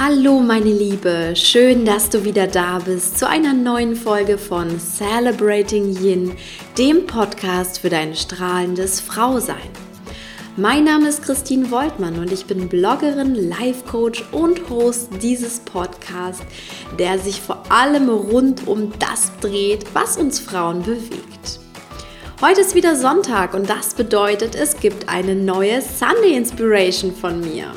Hallo meine Liebe, schön, dass du wieder da bist zu einer neuen Folge von Celebrating Yin, dem Podcast für dein strahlendes Frausein. Mein Name ist Christine Woltmann und ich bin Bloggerin, Life Coach und Host dieses Podcasts, der sich vor allem rund um das dreht, was uns Frauen bewegt. Heute ist wieder Sonntag und das bedeutet, es gibt eine neue Sunday Inspiration von mir.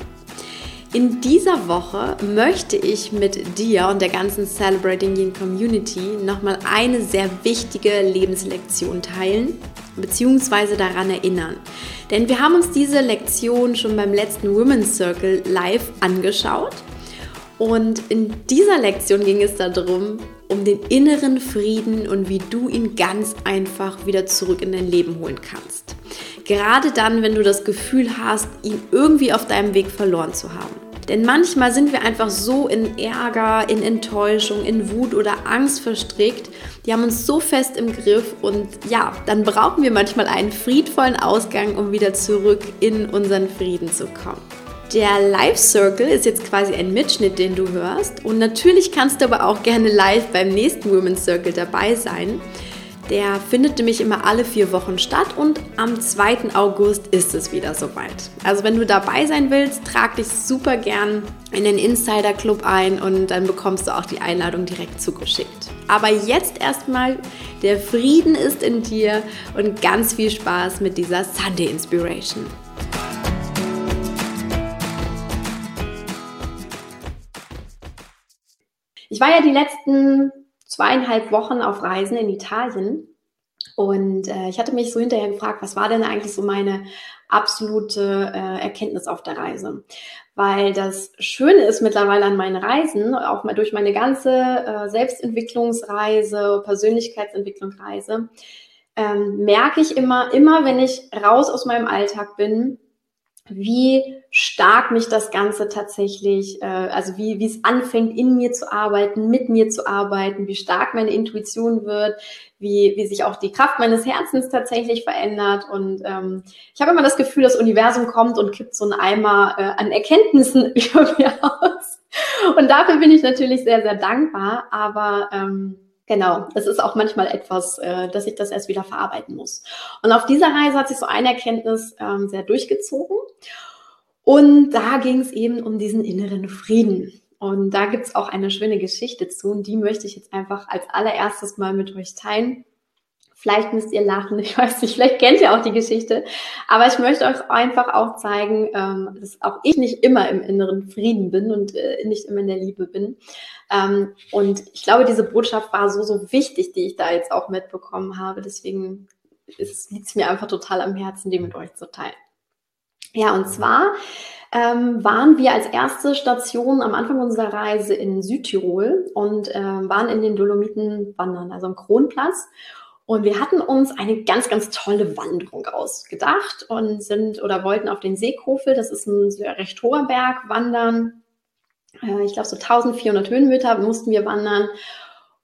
In dieser Woche möchte ich mit dir und der ganzen Celebrating Yin Community nochmal eine sehr wichtige Lebenslektion teilen bzw. daran erinnern. Denn wir haben uns diese Lektion schon beim letzten Women's Circle live angeschaut und in dieser Lektion ging es darum, um den inneren Frieden und wie du ihn ganz einfach wieder zurück in dein Leben holen kannst. Gerade dann, wenn du das Gefühl hast, ihn irgendwie auf deinem Weg verloren zu haben. Denn manchmal sind wir einfach so in Ärger, in Enttäuschung, in Wut oder Angst verstrickt. Die haben uns so fest im Griff und ja, dann brauchen wir manchmal einen friedvollen Ausgang, um wieder zurück in unseren Frieden zu kommen. Der Live Circle ist jetzt quasi ein Mitschnitt, den du hörst. Und natürlich kannst du aber auch gerne live beim nächsten Women's Circle dabei sein. Der findet nämlich immer alle vier Wochen statt und am 2. August ist es wieder soweit. Also wenn du dabei sein willst, trag dich super gern in den Insider Club ein und dann bekommst du auch die Einladung direkt zugeschickt. Aber jetzt erstmal, der Frieden ist in dir und ganz viel Spaß mit dieser Sunday Inspiration. Ich war ja die letzten zweieinhalb Wochen auf Reisen in Italien und äh, ich hatte mich so hinterher gefragt, was war denn eigentlich so meine absolute äh, Erkenntnis auf der Reise? Weil das Schöne ist mittlerweile an meinen Reisen, auch mal durch meine ganze äh, Selbstentwicklungsreise, Persönlichkeitsentwicklungsreise, ähm, merke ich immer, immer wenn ich raus aus meinem Alltag bin, wie stark mich das Ganze tatsächlich, äh, also wie, wie es anfängt, in mir zu arbeiten, mit mir zu arbeiten, wie stark meine Intuition wird, wie, wie sich auch die Kraft meines Herzens tatsächlich verändert. Und ähm, ich habe immer das Gefühl, das Universum kommt und kippt so einen Eimer äh, an Erkenntnissen über mir aus. Und dafür bin ich natürlich sehr, sehr dankbar. Aber ähm, Genau, es ist auch manchmal etwas, äh, dass ich das erst wieder verarbeiten muss. Und auf dieser Reise hat sich so eine Erkenntnis ähm, sehr durchgezogen. Und da ging es eben um diesen inneren Frieden. Und da gibt's auch eine schöne Geschichte zu und die möchte ich jetzt einfach als allererstes mal mit euch teilen. Vielleicht müsst ihr lachen, ich weiß nicht, vielleicht kennt ihr auch die Geschichte. Aber ich möchte euch einfach auch zeigen, ähm, dass auch ich nicht immer im inneren Frieden bin und äh, nicht immer in der Liebe bin. Ähm, und ich glaube, diese Botschaft war so, so wichtig, die ich da jetzt auch mitbekommen habe. Deswegen liegt es mir einfach total am Herzen, die mit euch zu teilen. Ja, und zwar ähm, waren wir als erste Station am Anfang unserer Reise in Südtirol und ähm, waren in den Dolomiten wandern, also am Kronplatz. Und wir hatten uns eine ganz, ganz tolle Wanderung ausgedacht und sind oder wollten auf den Seekofel, das ist ein recht hoher Berg, wandern. Äh, ich glaube, so 1400 Höhenmeter mussten wir wandern.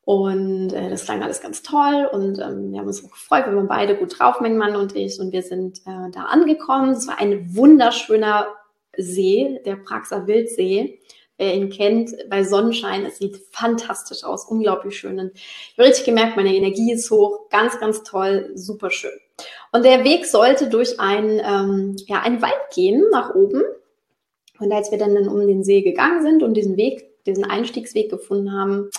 Und äh, das klang alles ganz toll und ähm, wir haben uns auch gefreut, wir waren beide gut drauf, mein Mann und ich. Und wir sind äh, da angekommen. Es war ein wunderschöner See, der Praxer Wildsee. Wer ihn kennt, bei Sonnenschein, es sieht fantastisch aus, unglaublich schön. Und ich habe richtig gemerkt, meine Energie ist hoch, ganz, ganz toll, super schön. Und der Weg sollte durch ein, ähm, ja, einen Wald gehen, nach oben. Und als wir dann um den See gegangen sind und diesen Weg, diesen Einstiegsweg gefunden haben,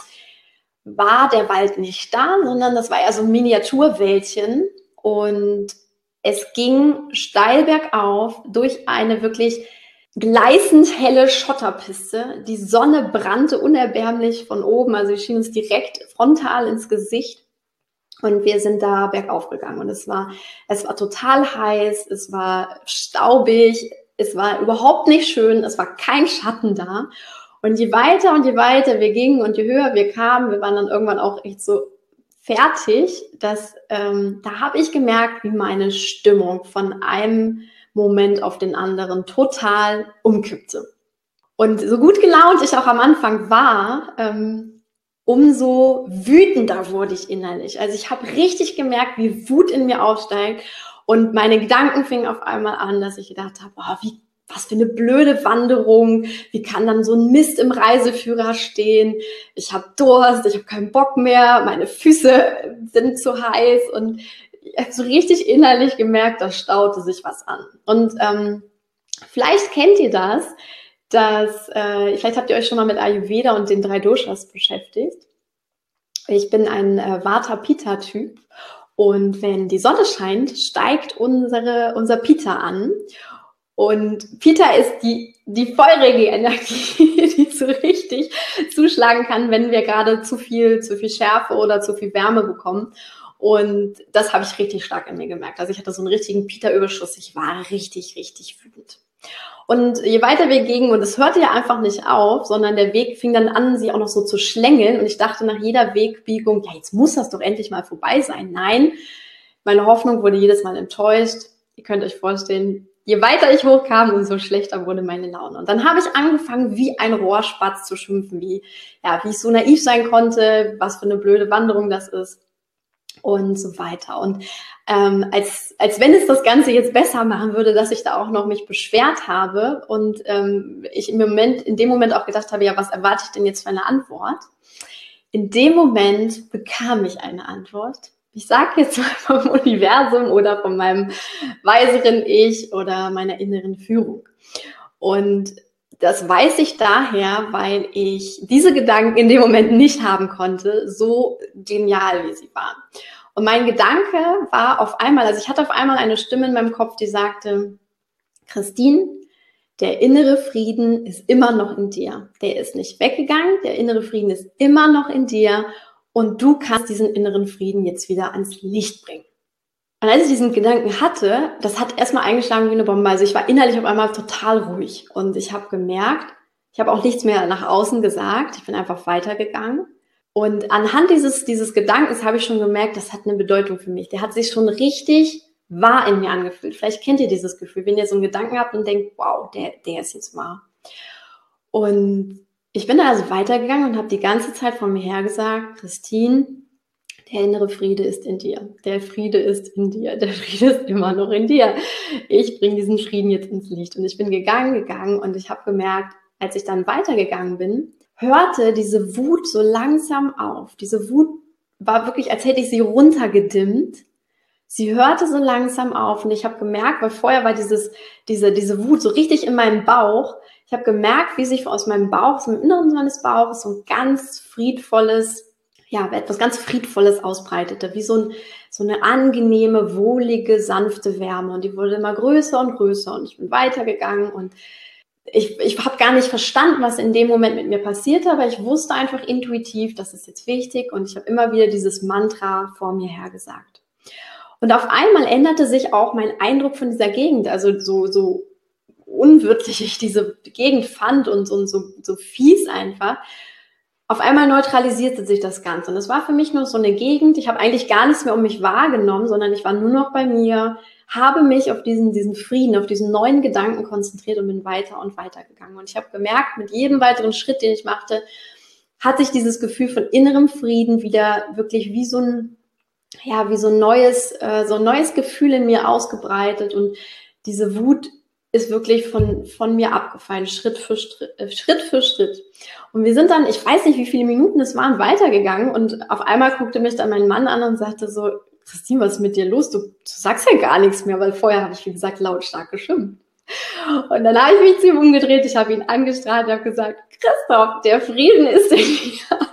war der Wald nicht da, sondern das war ja so ein Miniaturwäldchen. Und es ging steil bergauf durch eine wirklich gleißend helle Schotterpiste. Die Sonne brannte unerbärmlich von oben, also sie schien uns direkt frontal ins Gesicht. Und wir sind da bergauf gegangen und es war, es war total heiß, es war staubig, es war überhaupt nicht schön, es war kein Schatten da. Und je weiter und je weiter wir gingen und je höher wir kamen, wir waren dann irgendwann auch echt so fertig, dass ähm, da habe ich gemerkt, wie meine Stimmung von einem Moment auf den anderen total umkippte. Und so gut gelaunt ich auch am Anfang war, ähm, umso wütender wurde ich innerlich. Also ich habe richtig gemerkt, wie Wut in mir aufsteigt. Und meine Gedanken fingen auf einmal an, dass ich gedacht habe, oh, wie was für eine blöde Wanderung, wie kann dann so ein Mist im Reiseführer stehen, ich habe Durst, ich habe keinen Bock mehr, meine Füße sind zu heiß. Und so richtig innerlich gemerkt, da staute sich was an. Und ähm, vielleicht kennt ihr das, dass, äh, vielleicht habt ihr euch schon mal mit Ayurveda und den drei Doshas beschäftigt. Ich bin ein äh, Vata-Pitta-Typ und wenn die Sonne scheint, steigt unsere, unser Pita an. Und Pita ist die, die feurige Energie, die so richtig zuschlagen kann, wenn wir gerade zu viel, zu viel Schärfe oder zu viel Wärme bekommen. Und das habe ich richtig stark an mir gemerkt. Also ich hatte so einen richtigen Pita-Überschuss. Ich war richtig, richtig wütend. Und je weiter wir gingen, und es hörte ja einfach nicht auf, sondern der Weg fing dann an, sie auch noch so zu schlängeln. Und ich dachte nach jeder Wegbiegung, ja, jetzt muss das doch endlich mal vorbei sein. Nein, meine Hoffnung wurde jedes Mal enttäuscht. Ihr könnt euch vorstellen, je weiter ich hochkam, umso schlechter wurde meine Laune. Und dann habe ich angefangen, wie ein Rohrspatz zu schimpfen, wie, ja, wie ich so naiv sein konnte, was für eine blöde Wanderung das ist und so weiter. Und ähm, als, als wenn es das Ganze jetzt besser machen würde, dass ich da auch noch mich beschwert habe und ähm, ich im Moment, in dem Moment auch gedacht habe, ja, was erwarte ich denn jetzt für eine Antwort? In dem Moment bekam ich eine Antwort. Ich sage jetzt mal vom Universum oder von meinem weiseren Ich oder meiner inneren Führung. Und das weiß ich daher, weil ich diese Gedanken in dem Moment nicht haben konnte, so genial wie sie waren. Und mein Gedanke war auf einmal, also ich hatte auf einmal eine Stimme in meinem Kopf, die sagte, Christine, der innere Frieden ist immer noch in dir. Der ist nicht weggegangen, der innere Frieden ist immer noch in dir und du kannst diesen inneren Frieden jetzt wieder ans Licht bringen. Und als ich diesen Gedanken hatte, das hat erstmal eingeschlagen wie eine Bombe. Also ich war innerlich auf einmal total ruhig und ich habe gemerkt, ich habe auch nichts mehr nach außen gesagt. Ich bin einfach weitergegangen. Und anhand dieses, dieses Gedankens habe ich schon gemerkt, das hat eine Bedeutung für mich. Der hat sich schon richtig wahr in mir angefühlt. Vielleicht kennt ihr dieses Gefühl, wenn ihr so einen Gedanken habt und denkt, wow, der, der ist jetzt wahr. Und ich bin also weitergegangen und habe die ganze Zeit von mir her gesagt, Christine, der innere Friede ist in dir. Der Friede ist in dir. Der Friede ist immer noch in dir. Ich bringe diesen Frieden jetzt ins Licht. Und ich bin gegangen, gegangen und ich habe gemerkt, als ich dann weitergegangen bin, hörte diese Wut so langsam auf. Diese Wut war wirklich, als hätte ich sie runtergedimmt. Sie hörte so langsam auf und ich habe gemerkt, weil vorher war dieses, diese, diese Wut so richtig in meinem Bauch. Ich habe gemerkt, wie sich aus meinem Bauch, aus dem Inneren meines Bauches so ein ganz friedvolles ja, etwas ganz Friedvolles ausbreitete, wie so, ein, so eine angenehme, wohlige, sanfte Wärme. Und die wurde immer größer und größer und ich bin weitergegangen und ich, ich habe gar nicht verstanden, was in dem Moment mit mir passierte, aber ich wusste einfach intuitiv, das ist jetzt wichtig und ich habe immer wieder dieses Mantra vor mir hergesagt. Und auf einmal änderte sich auch mein Eindruck von dieser Gegend, also so, so unwirtlich ich diese Gegend fand und so, so, so fies einfach, auf einmal neutralisierte sich das Ganze. Und es war für mich nur so eine Gegend. Ich habe eigentlich gar nichts mehr um mich wahrgenommen, sondern ich war nur noch bei mir, habe mich auf diesen, diesen Frieden, auf diesen neuen Gedanken konzentriert und bin weiter und weiter gegangen. Und ich habe gemerkt, mit jedem weiteren Schritt, den ich machte, hat sich dieses Gefühl von innerem Frieden wieder wirklich wie so ein, ja, wie so ein neues, äh, so ein neues Gefühl in mir ausgebreitet und diese Wut ist wirklich von, von mir abgefallen, Schritt für Schritt, äh, Schritt für Schritt. Und wir sind dann, ich weiß nicht, wie viele Minuten es waren, weitergegangen und auf einmal guckte mich dann mein Mann an und sagte so, Christine, was ist mit dir los? Du, du sagst ja gar nichts mehr, weil vorher habe ich, wie gesagt, lautstark geschimpft. Und dann habe ich mich zu ihm umgedreht, ich habe ihn angestrahlt und habe gesagt, Christoph, der Frieden ist in mir.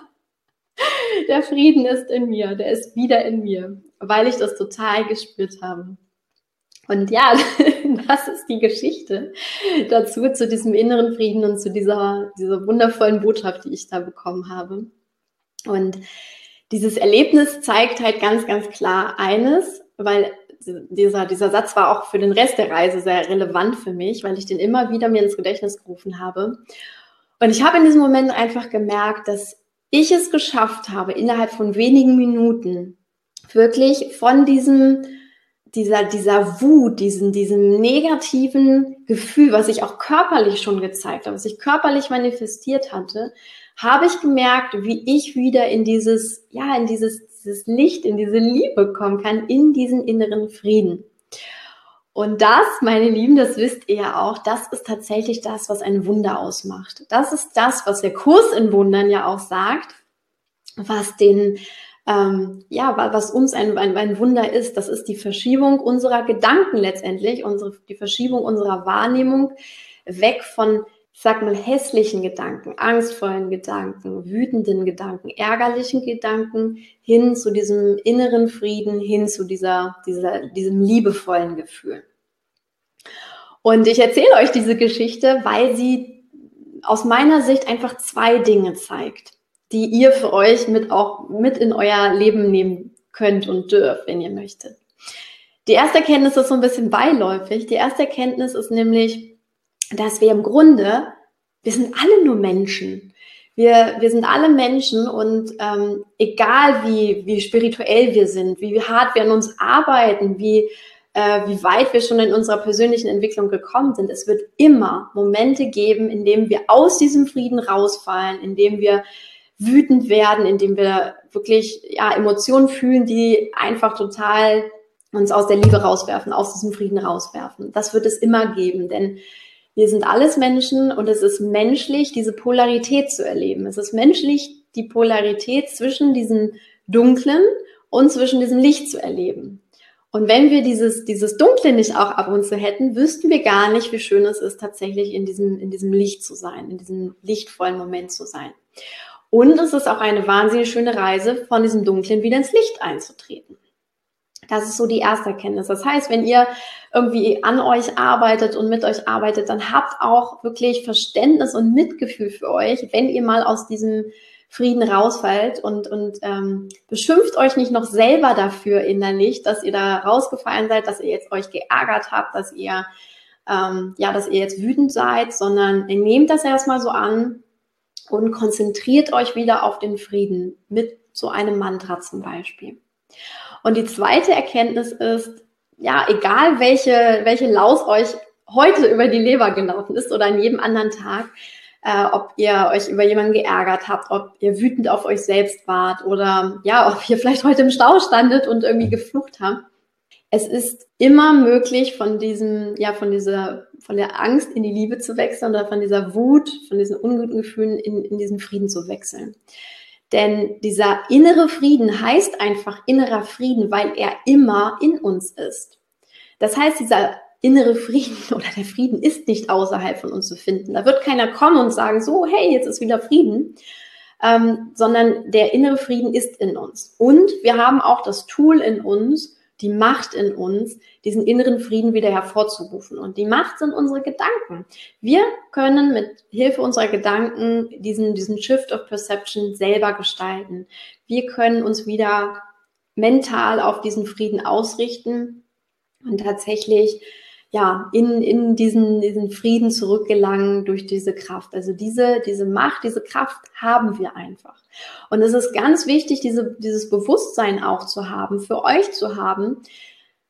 Der Frieden ist in mir, der ist wieder in mir, weil ich das total gespürt habe. Und ja, das ist die Geschichte dazu, zu diesem inneren Frieden und zu dieser, dieser wundervollen Botschaft, die ich da bekommen habe. Und dieses Erlebnis zeigt halt ganz, ganz klar eines, weil dieser, dieser Satz war auch für den Rest der Reise sehr relevant für mich, weil ich den immer wieder mir ins Gedächtnis gerufen habe. Und ich habe in diesem Moment einfach gemerkt, dass ich es geschafft habe, innerhalb von wenigen Minuten wirklich von diesem dieser, dieser Wut, diesen, diesem negativen Gefühl, was ich auch körperlich schon gezeigt habe, was ich körperlich manifestiert hatte, habe ich gemerkt, wie ich wieder in dieses, ja, in dieses, dieses Licht, in diese Liebe kommen kann, in diesen inneren Frieden. Und das, meine Lieben, das wisst ihr ja auch, das ist tatsächlich das, was ein Wunder ausmacht. Das ist das, was der Kurs in Wundern ja auch sagt, was den, ähm, ja, was uns ein, ein, ein Wunder ist. Das ist die Verschiebung unserer Gedanken letztendlich, unsere, die Verschiebung unserer Wahrnehmung weg von sag mal, hässlichen Gedanken, angstvollen Gedanken, wütenden Gedanken, ärgerlichen Gedanken hin zu diesem inneren Frieden, hin zu dieser, dieser, diesem liebevollen Gefühl. Und ich erzähle euch diese Geschichte, weil sie aus meiner Sicht einfach zwei Dinge zeigt, die ihr für euch mit auch mit in euer Leben nehmen könnt und dürft, wenn ihr möchtet. Die erste Erkenntnis ist so ein bisschen beiläufig. Die erste Erkenntnis ist nämlich, dass wir im Grunde, wir sind alle nur Menschen. Wir, wir sind alle Menschen und ähm, egal wie, wie spirituell wir sind, wie hart wir an uns arbeiten, wie, äh, wie weit wir schon in unserer persönlichen Entwicklung gekommen sind, es wird immer Momente geben, in denen wir aus diesem Frieden rausfallen, in dem wir wütend werden, in dem wir wirklich ja, Emotionen fühlen, die einfach total uns aus der Liebe rauswerfen, aus diesem Frieden rauswerfen. Das wird es immer geben, denn wir sind alles Menschen und es ist menschlich, diese Polarität zu erleben. Es ist menschlich, die Polarität zwischen diesem Dunklen und zwischen diesem Licht zu erleben. Und wenn wir dieses, dieses Dunkle nicht auch ab und zu hätten, wüssten wir gar nicht, wie schön es ist, tatsächlich in diesem, in diesem Licht zu sein, in diesem lichtvollen Moment zu sein. Und es ist auch eine wahnsinnig schöne Reise, von diesem Dunklen wieder ins Licht einzutreten. Das ist so die erste Erkenntnis. Das heißt, wenn ihr irgendwie an euch arbeitet und mit euch arbeitet, dann habt auch wirklich Verständnis und Mitgefühl für euch, wenn ihr mal aus diesem Frieden rausfällt und, und ähm, beschimpft euch nicht noch selber dafür innerlich, dass ihr da rausgefallen seid, dass ihr jetzt euch geärgert habt, dass ihr ähm, ja, dass ihr jetzt wütend seid, sondern nehmt das erstmal so an und konzentriert euch wieder auf den Frieden mit so einem Mantra zum Beispiel. Und die zweite Erkenntnis ist, ja, egal welche, welche Laus euch heute über die Leber gelaufen ist oder an jedem anderen Tag, äh, ob ihr euch über jemanden geärgert habt, ob ihr wütend auf euch selbst wart oder ja, ob ihr vielleicht heute im Stau standet und irgendwie geflucht habt. Es ist immer möglich, von diesem, ja, von dieser, von der Angst in die Liebe zu wechseln oder von dieser Wut, von diesen unguten Gefühlen in, in diesen Frieden zu wechseln. Denn dieser innere Frieden heißt einfach innerer Frieden, weil er immer in uns ist. Das heißt, dieser innere Frieden oder der Frieden ist nicht außerhalb von uns zu finden. Da wird keiner kommen und sagen, so, hey, jetzt ist wieder Frieden, ähm, sondern der innere Frieden ist in uns. Und wir haben auch das Tool in uns, die Macht in uns, diesen inneren Frieden wieder hervorzurufen. Und die Macht sind unsere Gedanken. Wir können mit Hilfe unserer Gedanken diesen, diesen Shift of Perception selber gestalten. Wir können uns wieder mental auf diesen Frieden ausrichten und tatsächlich ja, in, in diesen, diesen Frieden zurückgelangen durch diese Kraft. Also diese, diese Macht, diese Kraft haben wir einfach. Und es ist ganz wichtig, diese, dieses Bewusstsein auch zu haben, für euch zu haben,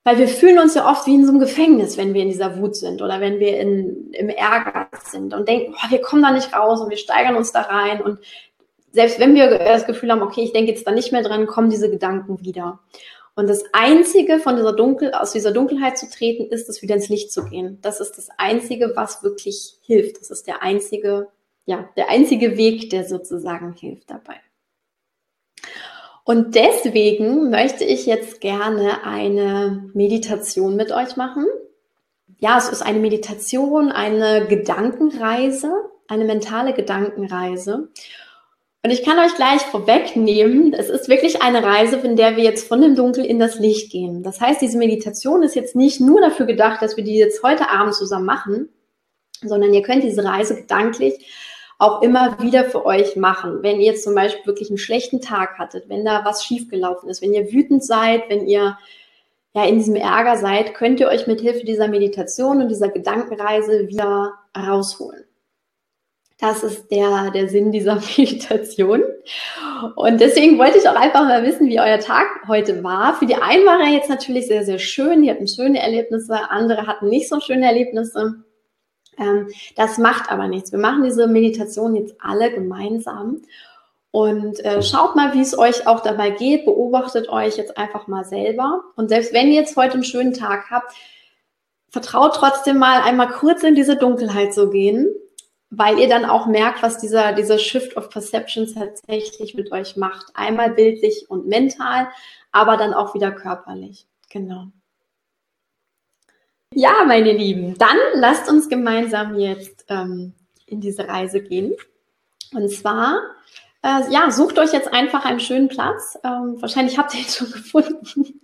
weil wir fühlen uns ja oft wie in so einem Gefängnis, wenn wir in dieser Wut sind oder wenn wir in, im Ärger sind und denken, boah, wir kommen da nicht raus und wir steigern uns da rein. Und selbst wenn wir das Gefühl haben, okay, ich denke jetzt da nicht mehr dran, kommen diese Gedanken wieder. Und das Einzige, von dieser Dunkel, aus dieser Dunkelheit zu treten, ist es wieder ins Licht zu gehen. Das ist das Einzige, was wirklich hilft. Das ist der einzige, ja, der einzige Weg, der sozusagen hilft dabei. Und deswegen möchte ich jetzt gerne eine Meditation mit euch machen. Ja, es ist eine Meditation, eine Gedankenreise, eine mentale Gedankenreise. Und ich kann euch gleich vorwegnehmen, es ist wirklich eine Reise, in der wir jetzt von dem Dunkel in das Licht gehen. Das heißt, diese Meditation ist jetzt nicht nur dafür gedacht, dass wir die jetzt heute Abend zusammen machen, sondern ihr könnt diese Reise gedanklich auch immer wieder für euch machen. Wenn ihr jetzt zum Beispiel wirklich einen schlechten Tag hattet, wenn da was schiefgelaufen ist, wenn ihr wütend seid, wenn ihr ja in diesem Ärger seid, könnt ihr euch mit Hilfe dieser Meditation und dieser Gedankenreise wieder rausholen. Das ist der, der Sinn dieser Meditation. Und deswegen wollte ich auch einfach mal wissen, wie euer Tag heute war. Für die einen war er jetzt natürlich sehr, sehr schön. Die hatten schöne Erlebnisse. Andere hatten nicht so schöne Erlebnisse. Ähm, das macht aber nichts. Wir machen diese Meditation jetzt alle gemeinsam. Und äh, schaut mal, wie es euch auch dabei geht. Beobachtet euch jetzt einfach mal selber. Und selbst wenn ihr jetzt heute einen schönen Tag habt, vertraut trotzdem mal einmal kurz in diese Dunkelheit zu gehen, weil ihr dann auch merkt, was dieser, dieser Shift of Perception tatsächlich mit euch macht. Einmal bildlich und mental, aber dann auch wieder körperlich. Genau. Ja, meine Lieben, dann lasst uns gemeinsam jetzt ähm, in diese Reise gehen. Und zwar, äh, ja, sucht euch jetzt einfach einen schönen Platz. Ähm, wahrscheinlich habt ihr ihn schon gefunden,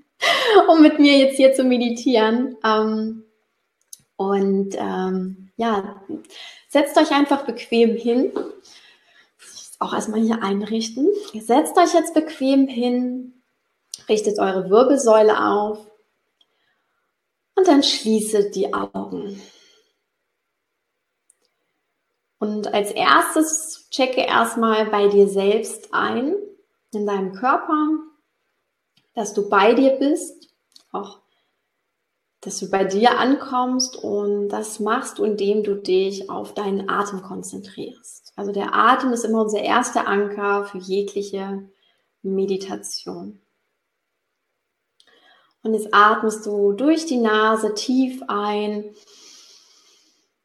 um mit mir jetzt hier zu meditieren. Ähm, und ähm, ja, setzt euch einfach bequem hin. Auch erstmal hier einrichten. Setzt euch jetzt bequem hin, richtet eure Wirbelsäule auf und dann schließe die Augen. Und als erstes checke erstmal bei dir selbst ein, in deinem Körper, dass du bei dir bist, auch dass du bei dir ankommst und das machst indem du dich auf deinen Atem konzentrierst. Also der Atem ist immer unser erster Anker für jegliche Meditation. Und jetzt atmest du durch die Nase tief ein.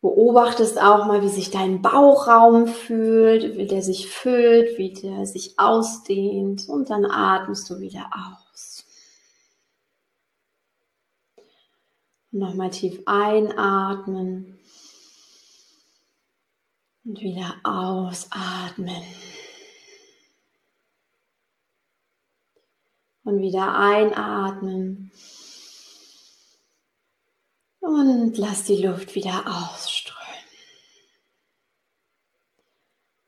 Beobachtest auch mal, wie sich dein Bauchraum fühlt, wie der sich füllt, wie der sich ausdehnt. Und dann atmest du wieder aus. Nochmal tief einatmen. Und wieder ausatmen. Und wieder einatmen. Und lass die Luft wieder ausströmen.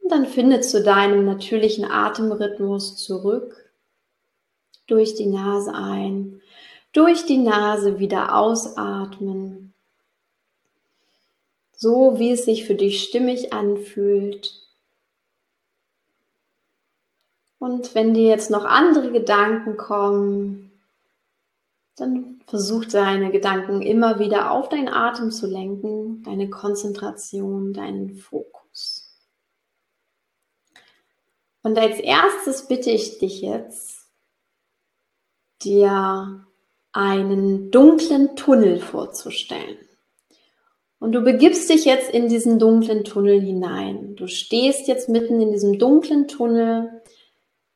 Und dann finde zu deinem natürlichen Atemrhythmus zurück. Durch die Nase ein, durch die Nase wieder ausatmen. So wie es sich für dich stimmig anfühlt. Und wenn dir jetzt noch andere Gedanken kommen, dann versuch deine Gedanken immer wieder auf deinen Atem zu lenken, deine Konzentration, deinen Fokus. Und als erstes bitte ich dich jetzt, dir einen dunklen Tunnel vorzustellen. Und du begibst dich jetzt in diesen dunklen Tunnel hinein. Du stehst jetzt mitten in diesem dunklen Tunnel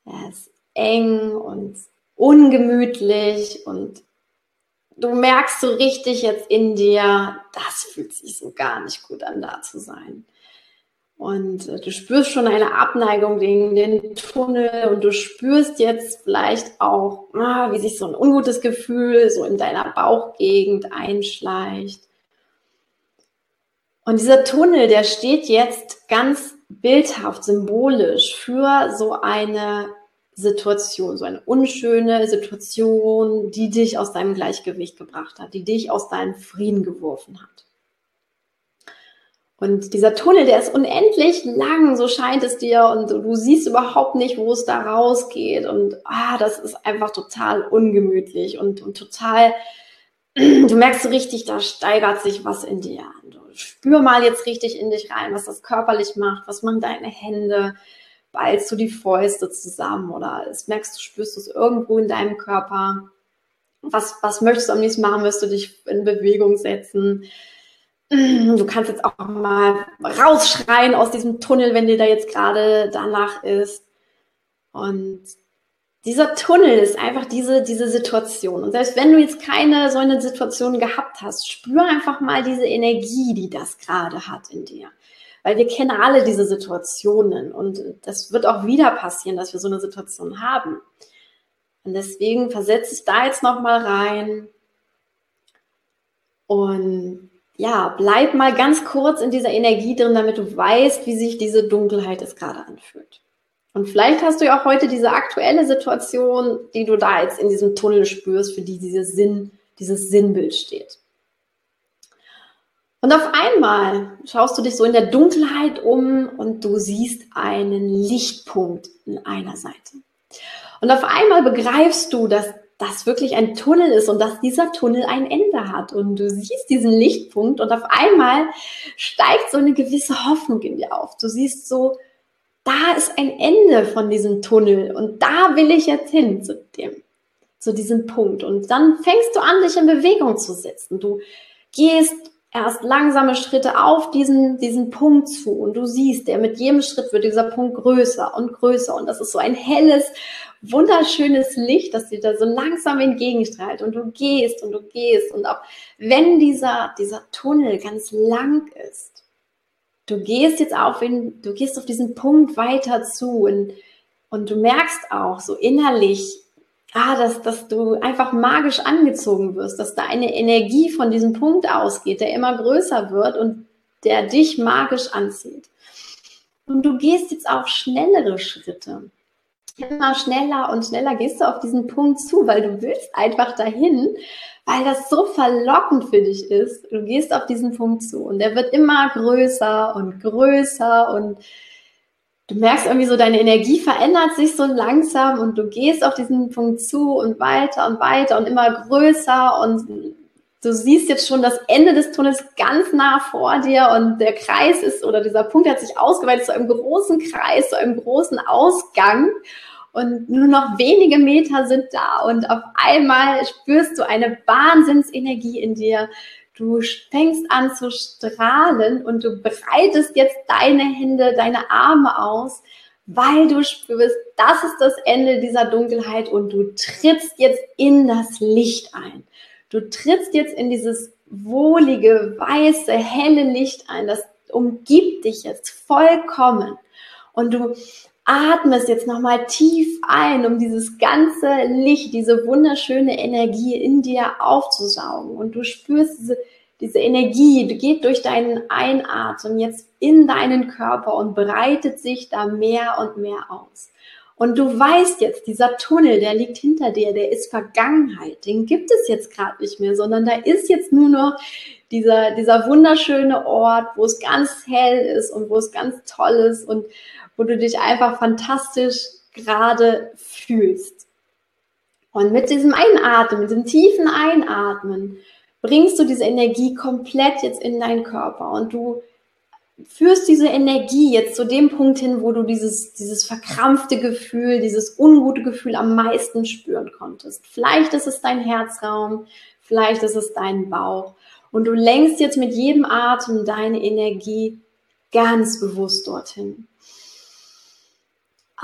er ist eng und ungemütlich und du merkst so richtig jetzt in dir, das fühlt sich so gar nicht gut an, da zu sein. Und äh, du spürst schon eine Abneigung gegen den Tunnel und du spürst jetzt vielleicht auch, ah, wie sich so ein ungutes Gefühl so in deiner Bauchgegend einschleicht. Und dieser Tunnel, der steht jetzt ganz bildhaft, symbolisch für so eine Situation, so eine unschöne Situation, die dich aus deinem Gleichgewicht gebracht hat, die dich aus deinem Frieden geworfen hat. Und dieser Tunnel, der ist unendlich lang, so scheint es dir, und du siehst überhaupt nicht, wo es da rausgeht. Und ah, das ist einfach total ungemütlich und, und total, du merkst so richtig, da steigert sich was in dir. Spür mal jetzt richtig in dich rein, was das körperlich macht, was machen deine Hände, ballst du die Fäuste zusammen oder es merkst du, spürst du es irgendwo in deinem Körper. Was, was möchtest du am nächsten machen? Wirst du dich in Bewegung setzen? Du kannst jetzt auch mal rausschreien aus diesem Tunnel, wenn dir da jetzt gerade danach ist. Und dieser Tunnel ist einfach diese, diese Situation. Und selbst wenn du jetzt keine so eine Situation gehabt hast, spür einfach mal diese Energie, die das gerade hat in dir. Weil wir kennen alle diese Situationen und das wird auch wieder passieren, dass wir so eine Situation haben. Und deswegen versetze ich da jetzt nochmal rein und ja, bleib mal ganz kurz in dieser Energie drin, damit du weißt, wie sich diese Dunkelheit jetzt gerade anfühlt. Und vielleicht hast du ja auch heute diese aktuelle Situation, die du da jetzt in diesem Tunnel spürst, für die dieser Sinn, dieses Sinnbild steht. Und auf einmal schaust du dich so in der Dunkelheit um und du siehst einen Lichtpunkt in einer Seite. Und auf einmal begreifst du, dass das wirklich ein Tunnel ist und dass dieser Tunnel ein Ende hat. Und du siehst diesen Lichtpunkt und auf einmal steigt so eine gewisse Hoffnung in dir auf. Du siehst so, da ist ein Ende von diesem Tunnel und da will ich jetzt hin zu dem, zu diesem Punkt. Und dann fängst du an, dich in Bewegung zu setzen. Du gehst erst langsame Schritte auf diesen, diesen Punkt zu und du siehst, der mit jedem Schritt wird dieser Punkt größer und größer und das ist so ein helles, wunderschönes Licht, das dir da so langsam entgegenstrahlt und du gehst und du gehst und auch wenn dieser, dieser Tunnel ganz lang ist, du gehst jetzt auf in, du gehst auf diesen Punkt weiter zu und, und du merkst auch so innerlich, ah, dass, dass du einfach magisch angezogen wirst, dass da eine Energie von diesem Punkt ausgeht, der immer größer wird und der dich magisch anzieht. Und du gehst jetzt auch schnellere Schritte. Immer schneller und schneller gehst du auf diesen Punkt zu, weil du willst einfach dahin, weil das so verlockend für dich ist. Du gehst auf diesen Punkt zu und der wird immer größer und größer und du merkst irgendwie so, deine Energie verändert sich so langsam und du gehst auf diesen Punkt zu und weiter und weiter und immer größer und du siehst jetzt schon das Ende des Tunnels ganz nah vor dir und der Kreis ist oder dieser Punkt hat sich ausgeweitet zu einem großen Kreis, zu einem großen Ausgang und nur noch wenige Meter sind da und auf einmal spürst du eine Wahnsinnsenergie in dir. Du fängst an zu strahlen und du breitest jetzt deine Hände, deine Arme aus, weil du spürst, das ist das Ende dieser Dunkelheit und du trittst jetzt in das Licht ein. Du trittst jetzt in dieses wohlige, weiße, helle Licht ein. Das umgibt dich jetzt vollkommen. Und du atmest jetzt nochmal tief ein, um dieses ganze Licht, diese wunderschöne Energie in dir aufzusaugen. Und du spürst diese, diese Energie, die geht durch deinen Einatmen jetzt in deinen Körper und breitet sich da mehr und mehr aus. Und du weißt jetzt, dieser Tunnel, der liegt hinter dir, der ist Vergangenheit. Den gibt es jetzt gerade nicht mehr, sondern da ist jetzt nur noch dieser, dieser wunderschöne Ort, wo es ganz hell ist und wo es ganz toll ist und wo du dich einfach fantastisch gerade fühlst. Und mit diesem Einatmen, mit dem tiefen Einatmen, bringst du diese Energie komplett jetzt in deinen Körper und du führst diese Energie jetzt zu dem Punkt hin, wo du dieses, dieses verkrampfte Gefühl, dieses ungute Gefühl am meisten spüren konntest. Vielleicht ist es dein Herzraum, vielleicht ist es dein Bauch. Und du lenkst jetzt mit jedem Atem deine Energie ganz bewusst dorthin.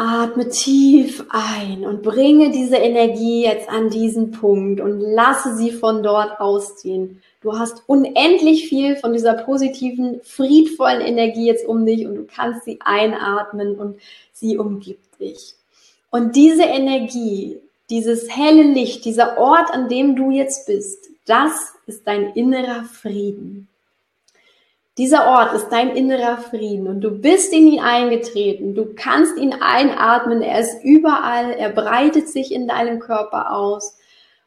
Atme tief ein und bringe diese Energie jetzt an diesen Punkt und lasse sie von dort ausziehen. Du hast unendlich viel von dieser positiven, friedvollen Energie jetzt um dich und du kannst sie einatmen und sie umgibt dich. Und diese Energie, dieses helle Licht, dieser Ort, an dem du jetzt bist, das ist dein innerer Frieden. Dieser Ort ist dein innerer Frieden und du bist in ihn eingetreten. Du kannst ihn einatmen. Er ist überall. Er breitet sich in deinem Körper aus.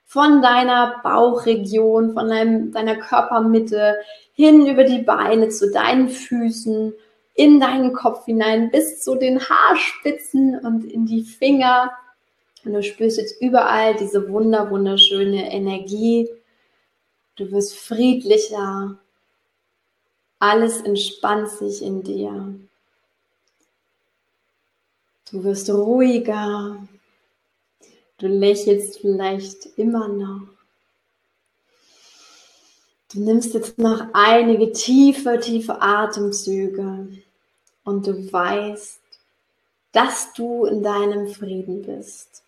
Von deiner Bauchregion, von deinem, deiner Körpermitte hin über die Beine zu deinen Füßen, in deinen Kopf hinein bis zu den Haarspitzen und in die Finger. Und du spürst jetzt überall diese wunder, wunderschöne Energie. Du wirst friedlicher, alles entspannt sich in dir. Du wirst ruhiger. Du lächelst vielleicht immer noch. Du nimmst jetzt noch einige tiefe, tiefe Atemzüge und du weißt, dass du in deinem Frieden bist,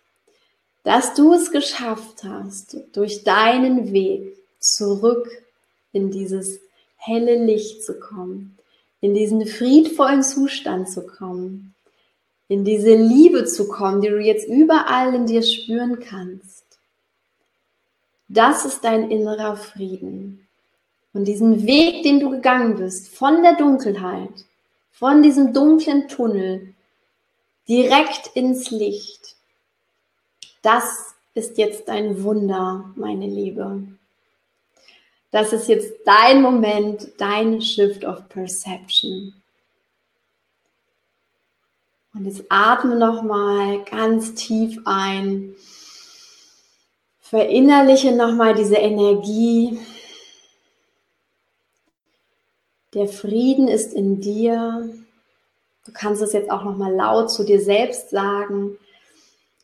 dass du es geschafft hast, durch deinen Weg zurück in dieses helle Licht zu kommen, in diesen friedvollen Zustand zu kommen, in diese Liebe zu kommen, die du jetzt überall in dir spüren kannst. Das ist dein innerer Frieden. Und diesen Weg, den du gegangen bist, von der Dunkelheit, von diesem dunklen Tunnel, direkt ins Licht, das ist jetzt dein Wunder, meine Liebe. Das ist jetzt dein Moment, dein Shift of Perception. Und jetzt atme nochmal ganz tief ein. Verinnerliche nochmal diese Energie. Der Frieden ist in dir. Du kannst es jetzt auch nochmal laut zu dir selbst sagen.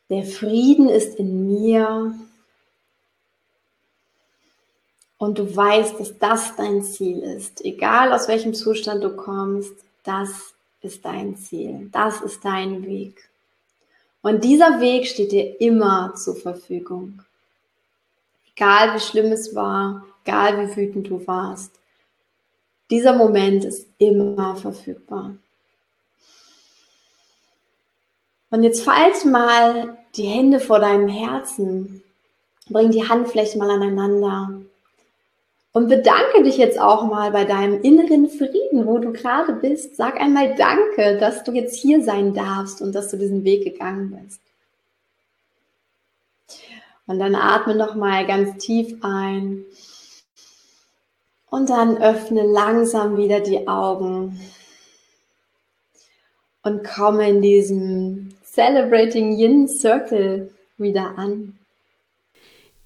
Der Frieden ist in mir. Und du weißt, dass das dein Ziel ist, egal aus welchem Zustand du kommst, das ist dein Ziel, das ist dein Weg. Und dieser Weg steht dir immer zur Verfügung. Egal wie schlimm es war, egal wie wütend du warst, dieser Moment ist immer verfügbar. Und jetzt falte mal die Hände vor deinem Herzen. Bring die Handflächen mal aneinander. Und bedanke dich jetzt auch mal bei deinem inneren Frieden, wo du gerade bist. Sag einmal Danke, dass du jetzt hier sein darfst und dass du diesen Weg gegangen bist. Und dann atme noch mal ganz tief ein. Und dann öffne langsam wieder die Augen und komme in diesem Celebrating Yin Circle wieder an.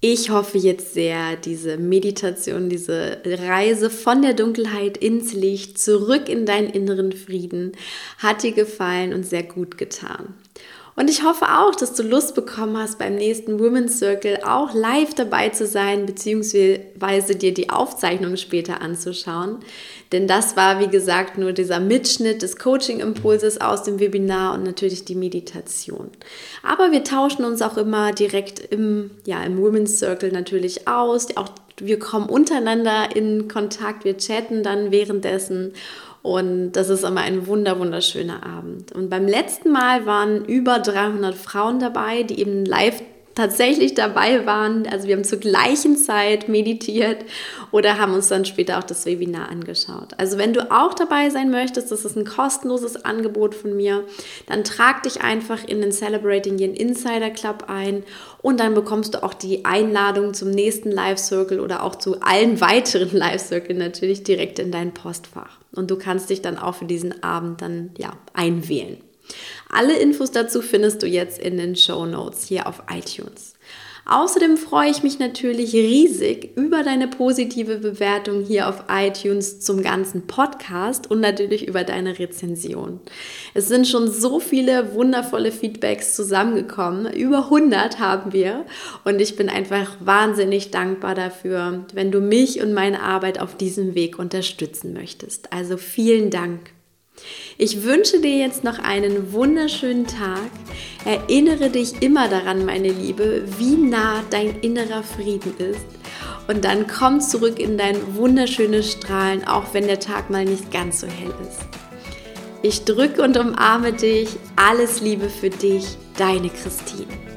Ich hoffe jetzt sehr, diese Meditation, diese Reise von der Dunkelheit ins Licht, zurück in deinen inneren Frieden, hat dir gefallen und sehr gut getan. Und ich hoffe auch, dass du Lust bekommen hast, beim nächsten Women's Circle auch live dabei zu sein, beziehungsweise dir die Aufzeichnung später anzuschauen. Denn das war, wie gesagt, nur dieser Mitschnitt des Coaching-Impulses aus dem Webinar und natürlich die Meditation. Aber wir tauschen uns auch immer direkt im, ja, im Women's Circle natürlich aus. Auch wir kommen untereinander in Kontakt, wir chatten dann währenddessen und das ist immer ein wunder, wunderschöner Abend. Und beim letzten Mal waren über 300 Frauen dabei, die eben live tatsächlich dabei waren. Also wir haben zur gleichen Zeit meditiert oder haben uns dann später auch das Webinar angeschaut. Also wenn du auch dabei sein möchtest, das ist ein kostenloses Angebot von mir, dann trag dich einfach in den Celebrating Yin Insider Club ein und dann bekommst du auch die Einladung zum nächsten Live Circle oder auch zu allen weiteren Live Circle natürlich direkt in dein Postfach. Und du kannst dich dann auch für diesen Abend dann ja einwählen. Alle Infos dazu findest du jetzt in den Show Notes hier auf iTunes. Außerdem freue ich mich natürlich riesig über deine positive Bewertung hier auf iTunes zum ganzen Podcast und natürlich über deine Rezension. Es sind schon so viele wundervolle Feedbacks zusammengekommen. Über 100 haben wir und ich bin einfach wahnsinnig dankbar dafür, wenn du mich und meine Arbeit auf diesem Weg unterstützen möchtest. Also vielen Dank. Ich wünsche dir jetzt noch einen wunderschönen Tag. Erinnere dich immer daran, meine Liebe, wie nah dein innerer Frieden ist. Und dann komm zurück in dein wunderschönes Strahlen, auch wenn der Tag mal nicht ganz so hell ist. Ich drücke und umarme dich. Alles Liebe für dich, deine Christine.